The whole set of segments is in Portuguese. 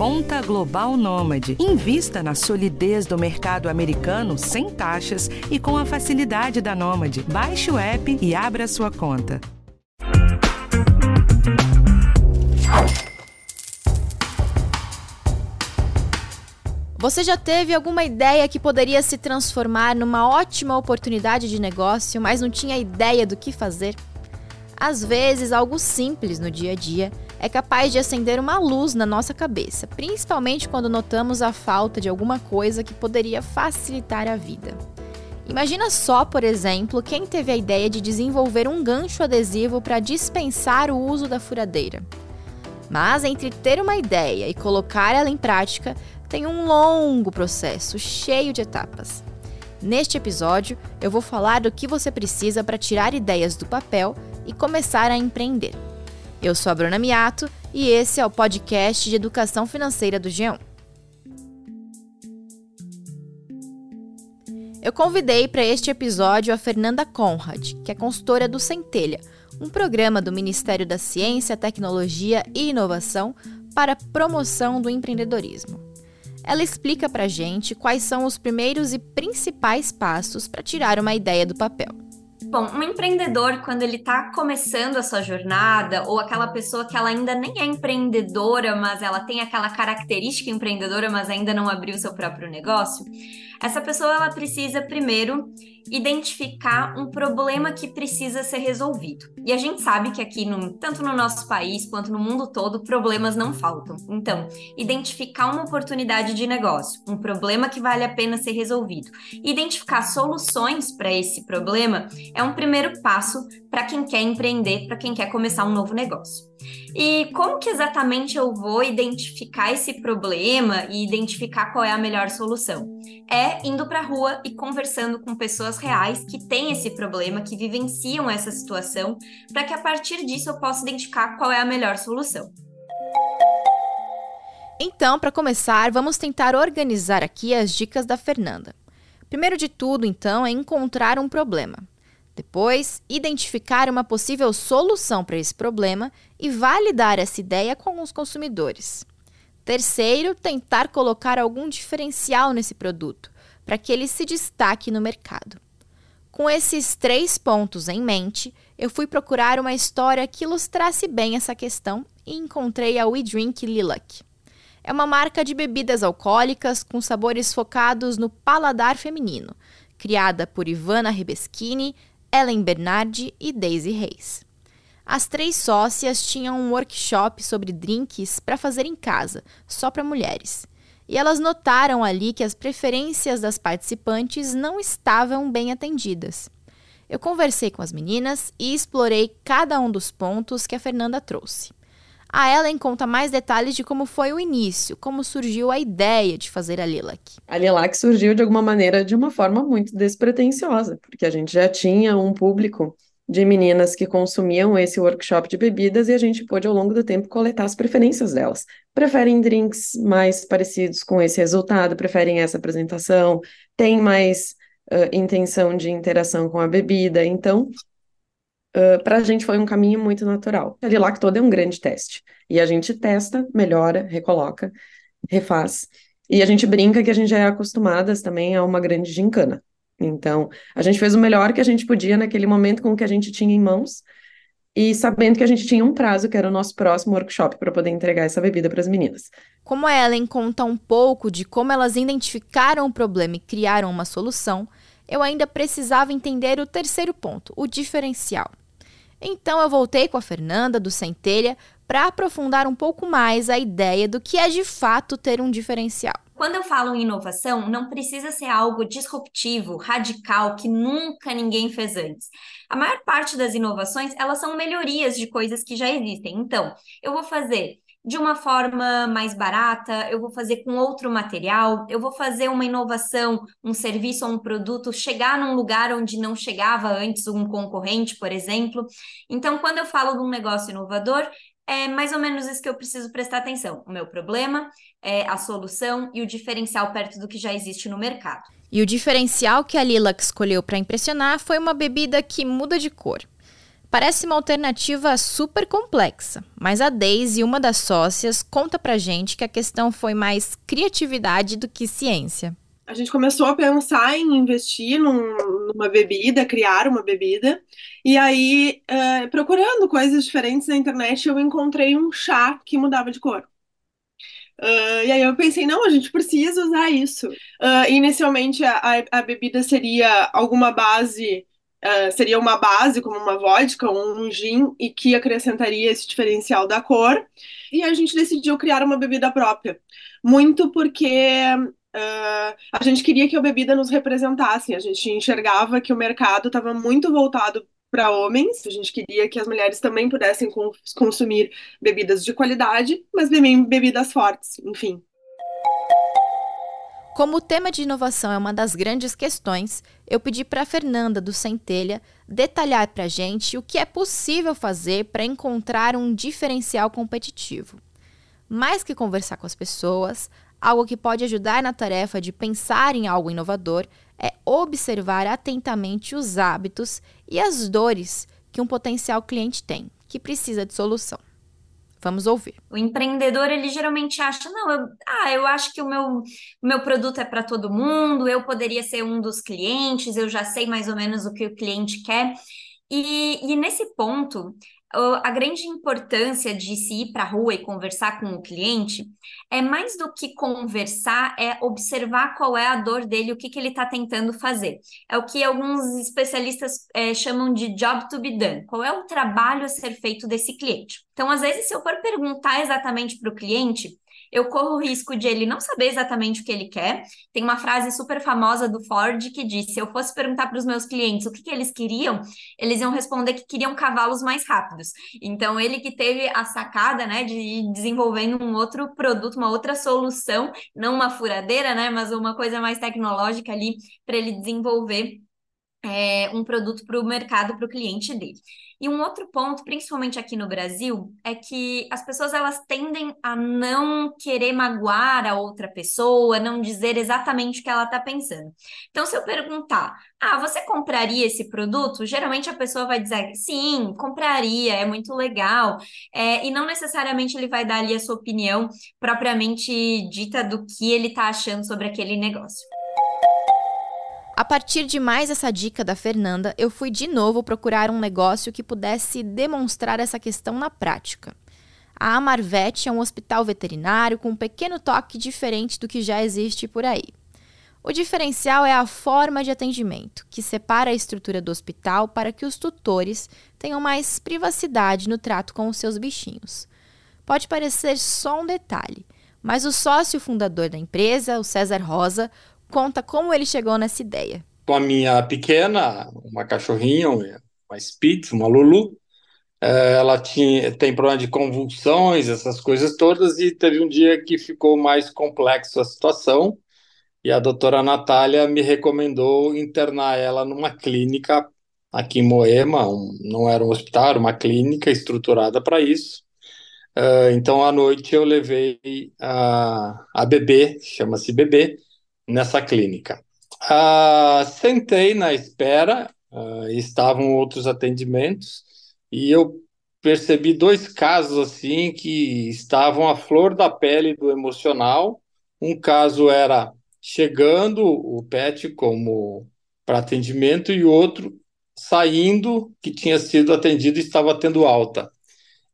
Conta Global Nômade. Invista na solidez do mercado americano sem taxas e com a facilidade da Nômade. Baixe o app e abra sua conta. Você já teve alguma ideia que poderia se transformar numa ótima oportunidade de negócio, mas não tinha ideia do que fazer? Às vezes, algo simples no dia a dia é capaz de acender uma luz na nossa cabeça, principalmente quando notamos a falta de alguma coisa que poderia facilitar a vida. Imagina só, por exemplo, quem teve a ideia de desenvolver um gancho adesivo para dispensar o uso da furadeira. Mas entre ter uma ideia e colocar ela em prática, tem um longo processo cheio de etapas. Neste episódio, eu vou falar do que você precisa para tirar ideias do papel e começar a empreender. Eu sou a Bruna Miato e esse é o podcast de educação financeira do G1. Eu convidei para este episódio a Fernanda Conrad, que é consultora do Centelha, um programa do Ministério da Ciência, Tecnologia e Inovação para promoção do empreendedorismo. Ela explica para gente quais são os primeiros e principais passos para tirar uma ideia do papel. Bom, um empreendedor, quando ele está começando a sua jornada, ou aquela pessoa que ela ainda nem é empreendedora, mas ela tem aquela característica empreendedora, mas ainda não abriu seu próprio negócio, essa pessoa ela precisa primeiro identificar um problema que precisa ser resolvido. E a gente sabe que aqui, no, tanto no nosso país quanto no mundo todo, problemas não faltam. Então, identificar uma oportunidade de negócio, um problema que vale a pena ser resolvido. Identificar soluções para esse problema é um primeiro passo para quem quer empreender, para quem quer começar um novo negócio. E como que exatamente eu vou identificar esse problema e identificar qual é a melhor solução? É indo para a rua e conversando com pessoas reais que têm esse problema, que vivenciam essa situação, para que a partir disso eu possa identificar qual é a melhor solução. Então, para começar, vamos tentar organizar aqui as dicas da Fernanda. Primeiro de tudo, então, é encontrar um problema. Depois, identificar uma possível solução para esse problema e validar essa ideia com os consumidores. Terceiro, tentar colocar algum diferencial nesse produto, para que ele se destaque no mercado. Com esses três pontos em mente, eu fui procurar uma história que ilustrasse bem essa questão e encontrei a We Drink Lilac. É uma marca de bebidas alcoólicas com sabores focados no paladar feminino, criada por Ivana Rebeschini, Ellen Bernardi e Daisy Reis. As três sócias tinham um workshop sobre drinks para fazer em casa, só para mulheres. E elas notaram ali que as preferências das participantes não estavam bem atendidas. Eu conversei com as meninas e explorei cada um dos pontos que a Fernanda trouxe. A Ellen conta mais detalhes de como foi o início, como surgiu a ideia de fazer a Lilac. A Lilac surgiu de alguma maneira de uma forma muito despretensiosa, porque a gente já tinha um público de meninas que consumiam esse workshop de bebidas e a gente pôde ao longo do tempo coletar as preferências delas. Preferem drinks mais parecidos com esse resultado, preferem essa apresentação, têm mais uh, intenção de interação com a bebida. Então, uh, para a gente foi um caminho muito natural. A Lilac toda é um grande teste. E a gente testa, melhora, recoloca, refaz. E a gente brinca que a gente já é acostumadas também a uma grande gincana. Então, a gente fez o melhor que a gente podia naquele momento com o que a gente tinha em mãos e sabendo que a gente tinha um prazo, que era o nosso próximo workshop, para poder entregar essa bebida para as meninas. Como a Ellen conta um pouco de como elas identificaram o problema e criaram uma solução, eu ainda precisava entender o terceiro ponto, o diferencial. Então eu voltei com a Fernanda do Centelha para aprofundar um pouco mais a ideia do que é de fato ter um diferencial. Quando eu falo em inovação, não precisa ser algo disruptivo, radical, que nunca ninguém fez antes. A maior parte das inovações, elas são melhorias de coisas que já existem. Então, eu vou fazer de uma forma mais barata, eu vou fazer com outro material, eu vou fazer uma inovação, um serviço ou um produto chegar num lugar onde não chegava antes um concorrente, por exemplo. Então, quando eu falo de um negócio inovador, é mais ou menos isso que eu preciso prestar atenção. O meu problema, é a solução e o diferencial perto do que já existe no mercado. E o diferencial que a Lilac escolheu para impressionar foi uma bebida que muda de cor. Parece uma alternativa super complexa, mas a Daisy, uma das sócias, conta pra gente que a questão foi mais criatividade do que ciência. A gente começou a pensar em investir num, numa bebida, criar uma bebida, e aí, uh, procurando coisas diferentes na internet, eu encontrei um chá que mudava de cor. Uh, e aí eu pensei, não, a gente precisa usar isso. Uh, inicialmente a, a, bebida seria alguma base, uh, seria uma base, como uma vodka um gin, e que acrescentaria esse diferencial da cor. E a gente decidiu criar uma bebida própria. Muito porque a gente queria que a bebida nos representasse. A gente enxergava que o mercado estava muito voltado para homens. A gente queria que as mulheres também pudessem consumir bebidas de qualidade, mas também bebidas fortes, enfim. Como o tema de inovação é uma das grandes questões, eu pedi para Fernanda do Centelha detalhar para a gente o que é possível fazer para encontrar um diferencial competitivo. Mais que conversar com as pessoas, algo que pode ajudar na tarefa de pensar em algo inovador é observar atentamente os hábitos e as dores que um potencial cliente tem, que precisa de solução. Vamos ouvir. O empreendedor, ele geralmente acha, não, eu, ah, eu acho que o meu, o meu produto é para todo mundo, eu poderia ser um dos clientes, eu já sei mais ou menos o que o cliente quer. E, e nesse ponto, a grande importância de se ir para a rua e conversar com o cliente é mais do que conversar, é observar qual é a dor dele, o que, que ele está tentando fazer. É o que alguns especialistas é, chamam de job to be done. Qual é o trabalho a ser feito desse cliente? Então, às vezes, se eu for perguntar exatamente para o cliente, eu corro o risco de ele não saber exatamente o que ele quer. Tem uma frase super famosa do Ford que diz: se eu fosse perguntar para os meus clientes o que, que eles queriam, eles iam responder que queriam cavalos mais rápidos. Então, ele que teve a sacada, né, de ir desenvolvendo um outro produto, uma outra solução, não uma furadeira, né, mas uma coisa mais tecnológica ali para ele desenvolver é, um produto para o mercado, para o cliente dele. E um outro ponto, principalmente aqui no Brasil, é que as pessoas elas tendem a não querer magoar a outra pessoa, não dizer exatamente o que ela está pensando. Então, se eu perguntar, ah, você compraria esse produto? Geralmente a pessoa vai dizer, sim, compraria, é muito legal. É, e não necessariamente ele vai dar ali a sua opinião propriamente dita do que ele está achando sobre aquele negócio. A partir de mais essa dica da Fernanda, eu fui de novo procurar um negócio que pudesse demonstrar essa questão na prática. A Amarvet é um hospital veterinário com um pequeno toque diferente do que já existe por aí. O diferencial é a forma de atendimento, que separa a estrutura do hospital para que os tutores tenham mais privacidade no trato com os seus bichinhos. Pode parecer só um detalhe, mas o sócio fundador da empresa, o César Rosa, conta como ele chegou nessa ideia. Com a minha pequena, uma cachorrinha, uma Spitz, uma Lulu, eh, ela tinha, tem problema de convulsões, essas coisas todas, e teve um dia que ficou mais complexo a situação, e a doutora Natália me recomendou internar ela numa clínica aqui em Moema, um, não era um hospital, era uma clínica estruturada para isso. Uh, então, à noite, eu levei a, a bebê, chama-se bebê, nessa clínica. Ah, sentei na espera, ah, estavam outros atendimentos, e eu percebi dois casos assim que estavam à flor da pele do emocional. Um caso era chegando o PET como para atendimento e outro saindo que tinha sido atendido e estava tendo alta.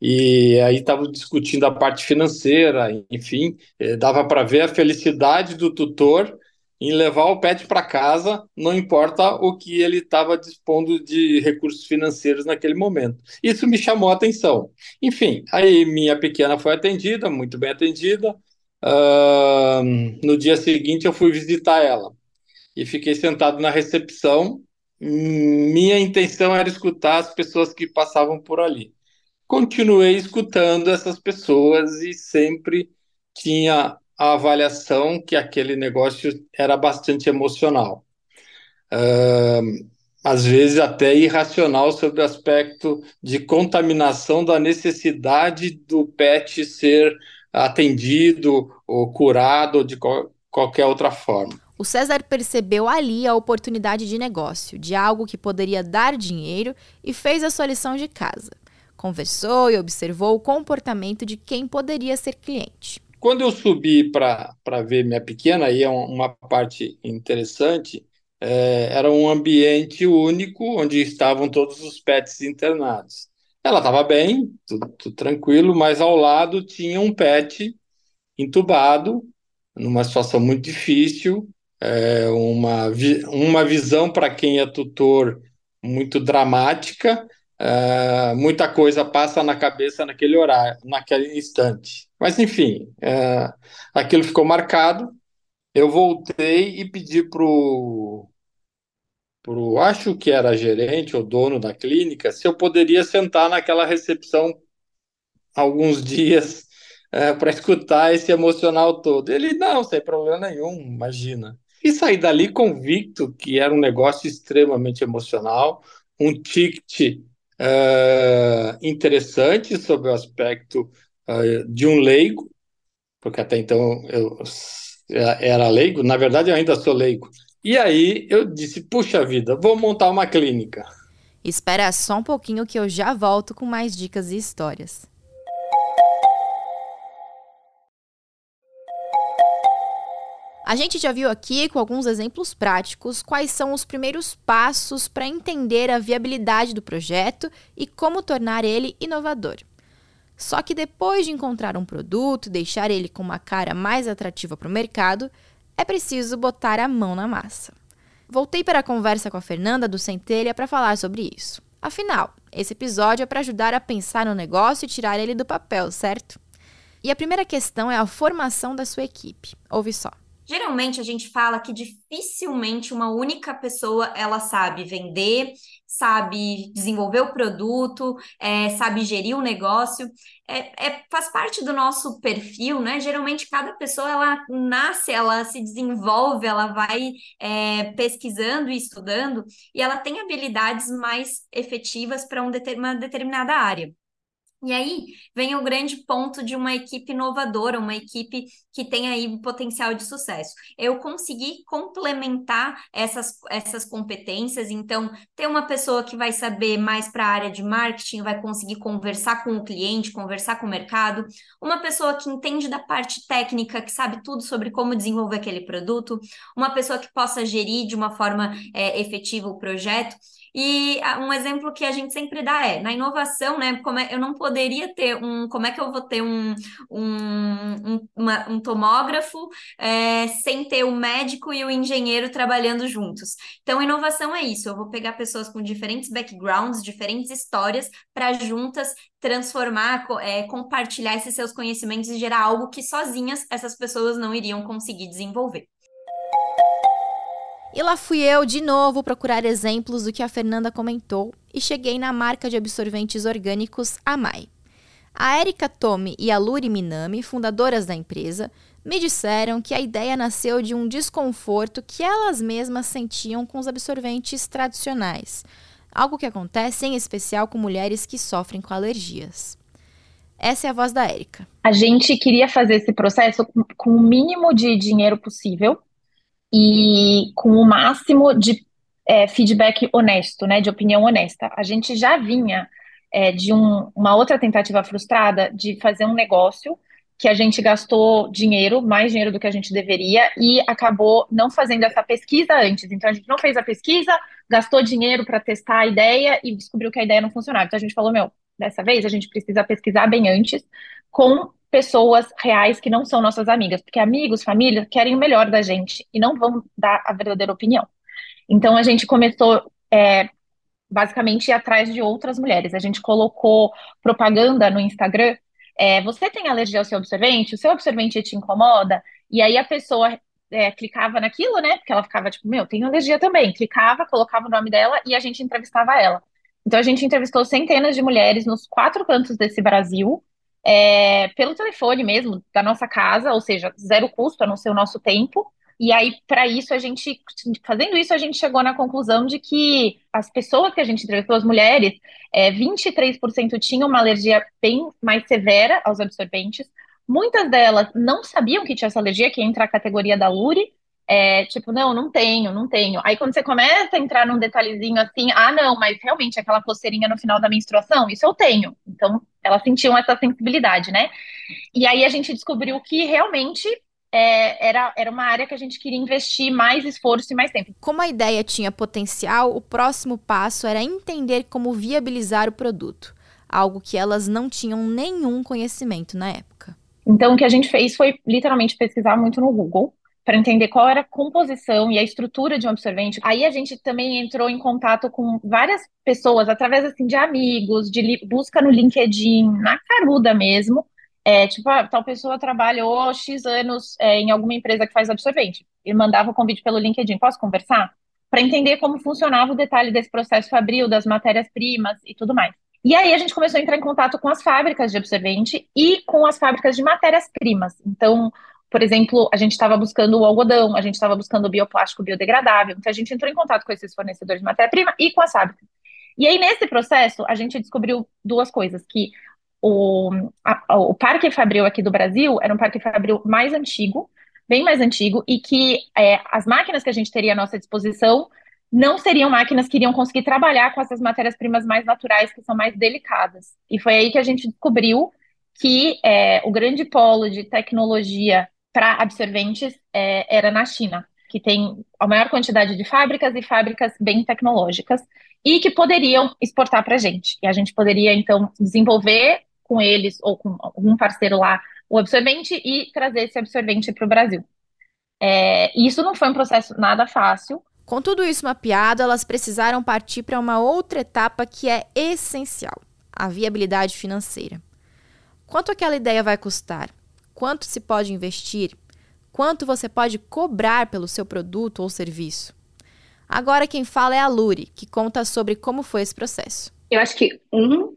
E aí estavam discutindo a parte financeira, enfim, eh, dava para ver a felicidade do tutor em levar o pet para casa, não importa o que ele estava dispondo de recursos financeiros naquele momento. Isso me chamou a atenção. Enfim, aí minha pequena foi atendida, muito bem atendida. Uh, no dia seguinte eu fui visitar ela e fiquei sentado na recepção. Minha intenção era escutar as pessoas que passavam por ali. Continuei escutando essas pessoas e sempre tinha a avaliação que aquele negócio era bastante emocional. Uh, às vezes até irracional sobre o aspecto de contaminação da necessidade do pet ser atendido ou curado de qual, qualquer outra forma. O César percebeu ali a oportunidade de negócio, de algo que poderia dar dinheiro e fez a sua lição de casa. Conversou e observou o comportamento de quem poderia ser cliente. Quando eu subi para ver minha pequena, aí é uma parte interessante, é, era um ambiente único onde estavam todos os pets internados. Ela estava bem, tudo, tudo, tranquilo, mas ao lado tinha um pet entubado, numa situação muito difícil, é, uma, uma visão para quem é tutor muito dramática, é, muita coisa passa na cabeça naquele horário, naquele instante. Mas, enfim, é, aquilo ficou marcado. Eu voltei e pedi para o pro, acho que era gerente ou dono da clínica, se eu poderia sentar naquela recepção alguns dias é, para escutar esse emocional todo. Ele, não, sem problema nenhum, imagina. E saí dali convicto que era um negócio extremamente emocional, um ticket uh, interessante sob o aspecto uh, de um leigo, porque até então eu era leigo, na verdade eu ainda sou leigo, e aí eu disse: puxa vida, vou montar uma clínica. Espera só um pouquinho que eu já volto com mais dicas e histórias. A gente já viu aqui, com alguns exemplos práticos, quais são os primeiros passos para entender a viabilidade do projeto e como tornar ele inovador. Só que depois de encontrar um produto e deixar ele com uma cara mais atrativa para o mercado, é preciso botar a mão na massa. Voltei para a conversa com a Fernanda do Centelha para falar sobre isso. Afinal, esse episódio é para ajudar a pensar no negócio e tirar ele do papel, certo? E a primeira questão é a formação da sua equipe. Ouve só. Geralmente a gente fala que dificilmente uma única pessoa ela sabe vender, sabe desenvolver o produto, é, sabe gerir o negócio. É, é, faz parte do nosso perfil, né? Geralmente cada pessoa ela nasce, ela se desenvolve, ela vai é, pesquisando e estudando e ela tem habilidades mais efetivas para um uma determinada área. E aí vem o grande ponto de uma equipe inovadora, uma equipe que tem aí potencial de sucesso. Eu consegui complementar essas, essas competências, então, ter uma pessoa que vai saber mais para a área de marketing, vai conseguir conversar com o cliente, conversar com o mercado, uma pessoa que entende da parte técnica, que sabe tudo sobre como desenvolver aquele produto, uma pessoa que possa gerir de uma forma é, efetiva o projeto. E ah, um exemplo que a gente sempre dá é, na inovação, né, como é, eu não poderia ter um, como é que eu vou ter um, um, um, uma, um tomógrafo é, sem ter o médico e o engenheiro trabalhando juntos. Então, inovação é isso, eu vou pegar pessoas com diferentes backgrounds, diferentes histórias, para juntas transformar, é, compartilhar esses seus conhecimentos e gerar algo que sozinhas essas pessoas não iriam conseguir desenvolver. E lá fui eu de novo procurar exemplos do que a Fernanda comentou e cheguei na marca de absorventes orgânicos Amai. A Erika Tomi e a Luri Minami, fundadoras da empresa, me disseram que a ideia nasceu de um desconforto que elas mesmas sentiam com os absorventes tradicionais, algo que acontece em especial com mulheres que sofrem com alergias. Essa é a voz da Erika. A gente queria fazer esse processo com o mínimo de dinheiro possível e com o máximo de é, feedback honesto, né, de opinião honesta. A gente já vinha é, de um, uma outra tentativa frustrada de fazer um negócio que a gente gastou dinheiro, mais dinheiro do que a gente deveria, e acabou não fazendo essa pesquisa antes. Então, a gente não fez a pesquisa, gastou dinheiro para testar a ideia e descobriu que a ideia não funcionava. Então, a gente falou: meu, dessa vez a gente precisa pesquisar bem antes, com pessoas reais que não são nossas amigas, porque amigos, família, querem o melhor da gente e não vão dar a verdadeira opinião. Então a gente começou é, basicamente ir atrás de outras mulheres. A gente colocou propaganda no Instagram. É, você tem alergia ao seu absorvente? O seu absorvente te incomoda? E aí a pessoa é, clicava naquilo, né? Porque ela ficava tipo, meu, tenho alergia também. Clicava, colocava o nome dela e a gente entrevistava ela. Então a gente entrevistou centenas de mulheres nos quatro cantos desse Brasil é, pelo telefone mesmo, da nossa casa, ou seja, zero custo, a não ser o nosso tempo. E aí, para isso, a gente, fazendo isso, a gente chegou na conclusão de que as pessoas que a gente entrevistou, as mulheres, é, 23% tinham uma alergia bem mais severa aos absorventes. Muitas delas não sabiam que tinha essa alergia, que entra a categoria da URI, é, tipo, não, não tenho, não tenho. Aí quando você começa a entrar num detalhezinho assim, ah, não, mas realmente aquela coceirinha no final da menstruação, isso eu tenho. Então, elas sentiam essa sensibilidade, né? E aí a gente descobriu que realmente é, era, era uma área que a gente queria investir mais esforço e mais tempo. Como a ideia tinha potencial, o próximo passo era entender como viabilizar o produto, algo que elas não tinham nenhum conhecimento na época. Então, o que a gente fez foi literalmente pesquisar muito no Google para entender qual era a composição e a estrutura de um absorvente. Aí a gente também entrou em contato com várias pessoas, através assim, de amigos, de busca no LinkedIn, na caruda mesmo. É, tipo, ah, tal pessoa trabalhou X anos é, em alguma empresa que faz absorvente. E mandava o convite pelo LinkedIn, posso conversar? Para entender como funcionava o detalhe desse processo fabril, das matérias-primas e tudo mais. E aí a gente começou a entrar em contato com as fábricas de absorvente e com as fábricas de matérias-primas. Então, por exemplo, a gente estava buscando o algodão, a gente estava buscando o bioplástico biodegradável. Então, a gente entrou em contato com esses fornecedores de matéria-prima e com as fábricas. E aí, nesse processo, a gente descobriu duas coisas: que o, a, o parque fabril aqui do Brasil era um parque fabril mais antigo, bem mais antigo, e que é, as máquinas que a gente teria à nossa disposição não seriam máquinas que iriam conseguir trabalhar com essas matérias-primas mais naturais, que são mais delicadas. E foi aí que a gente descobriu que é, o grande polo de tecnologia para absorventes é, era na China, que tem a maior quantidade de fábricas e fábricas bem tecnológicas e que poderiam exportar para a gente. E a gente poderia, então, desenvolver com eles ou com algum parceiro lá o absorvente e trazer esse absorvente para o Brasil. É, isso não foi um processo nada fácil. Com tudo isso mapeado, elas precisaram partir para uma outra etapa que é essencial: a viabilidade financeira. Quanto aquela ideia vai custar? Quanto se pode investir, quanto você pode cobrar pelo seu produto ou serviço. Agora quem fala é a Luri, que conta sobre como foi esse processo. Eu acho que um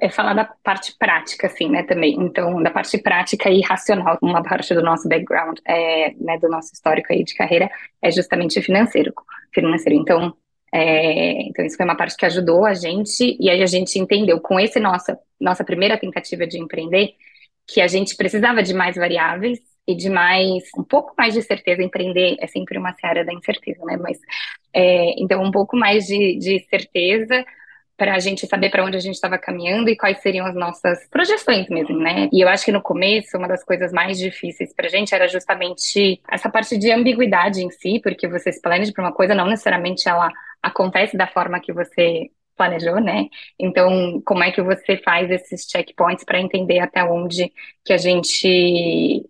é falar da parte prática, assim, né, também. Então, da parte prática e racional. Uma parte do nosso background, é, né, do nosso histórico aí de carreira, é justamente financeiro. financeiro. Então, é, então, isso foi uma parte que ajudou a gente, e aí a gente entendeu, com esse nossa, nossa primeira tentativa de empreender, que a gente precisava de mais variáveis e de mais, um pouco mais de certeza. Empreender é sempre uma seara da incerteza, né? Mas, é, então, um pouco mais de, de certeza para a gente saber para onde a gente estava caminhando e quais seriam as nossas projeções mesmo, né? E eu acho que no começo, uma das coisas mais difíceis para a gente era justamente essa parte de ambiguidade em si, porque você se planeja para uma coisa, não necessariamente ela acontece da forma que você planejou, né? Então, como é que você faz esses checkpoints para entender até onde que a gente,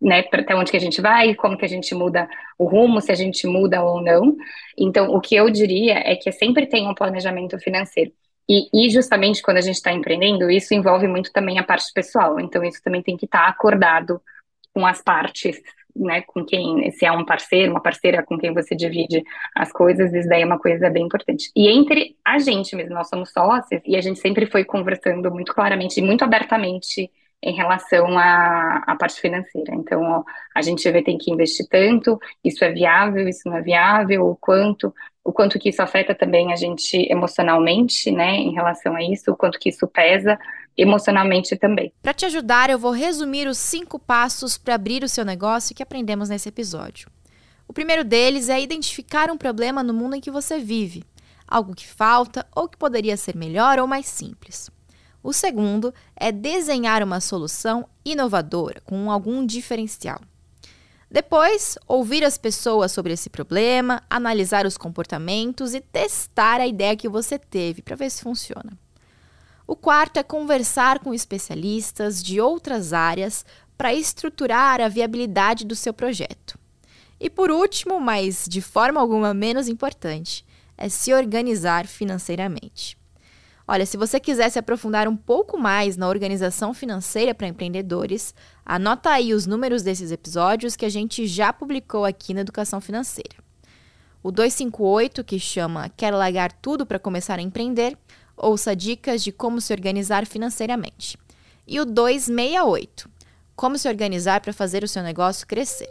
né, até onde que a gente vai, como que a gente muda o rumo, se a gente muda ou não. Então, o que eu diria é que sempre tem um planejamento financeiro. E, e justamente quando a gente está empreendendo, isso envolve muito também a parte pessoal. Então, isso também tem que estar tá acordado com as partes né, com quem, se é um parceiro, uma parceira com quem você divide as coisas, isso daí é uma coisa bem importante. E entre a gente mesmo, nós somos sócios, e a gente sempre foi conversando muito claramente e muito abertamente em relação à, à parte financeira. Então, ó, a gente vai ter que investir tanto, isso é viável, isso não é viável, o quanto, o quanto que isso afeta também a gente emocionalmente, né, em relação a isso, o quanto que isso pesa emocionalmente também. Para te ajudar, eu vou resumir os cinco passos para abrir o seu negócio que aprendemos nesse episódio. O primeiro deles é identificar um problema no mundo em que você vive, algo que falta ou que poderia ser melhor ou mais simples. O segundo é desenhar uma solução inovadora com algum diferencial. Depois, ouvir as pessoas sobre esse problema, analisar os comportamentos e testar a ideia que você teve para ver se funciona. O quarto é conversar com especialistas de outras áreas para estruturar a viabilidade do seu projeto. E por último, mas de forma alguma menos importante, é se organizar financeiramente. Olha, se você quiser se aprofundar um pouco mais na organização financeira para empreendedores, anota aí os números desses episódios que a gente já publicou aqui na Educação Financeira. O 258, que chama Quer largar tudo para começar a empreender, ouça dicas de como se organizar financeiramente. E o 268, como se organizar para fazer o seu negócio crescer.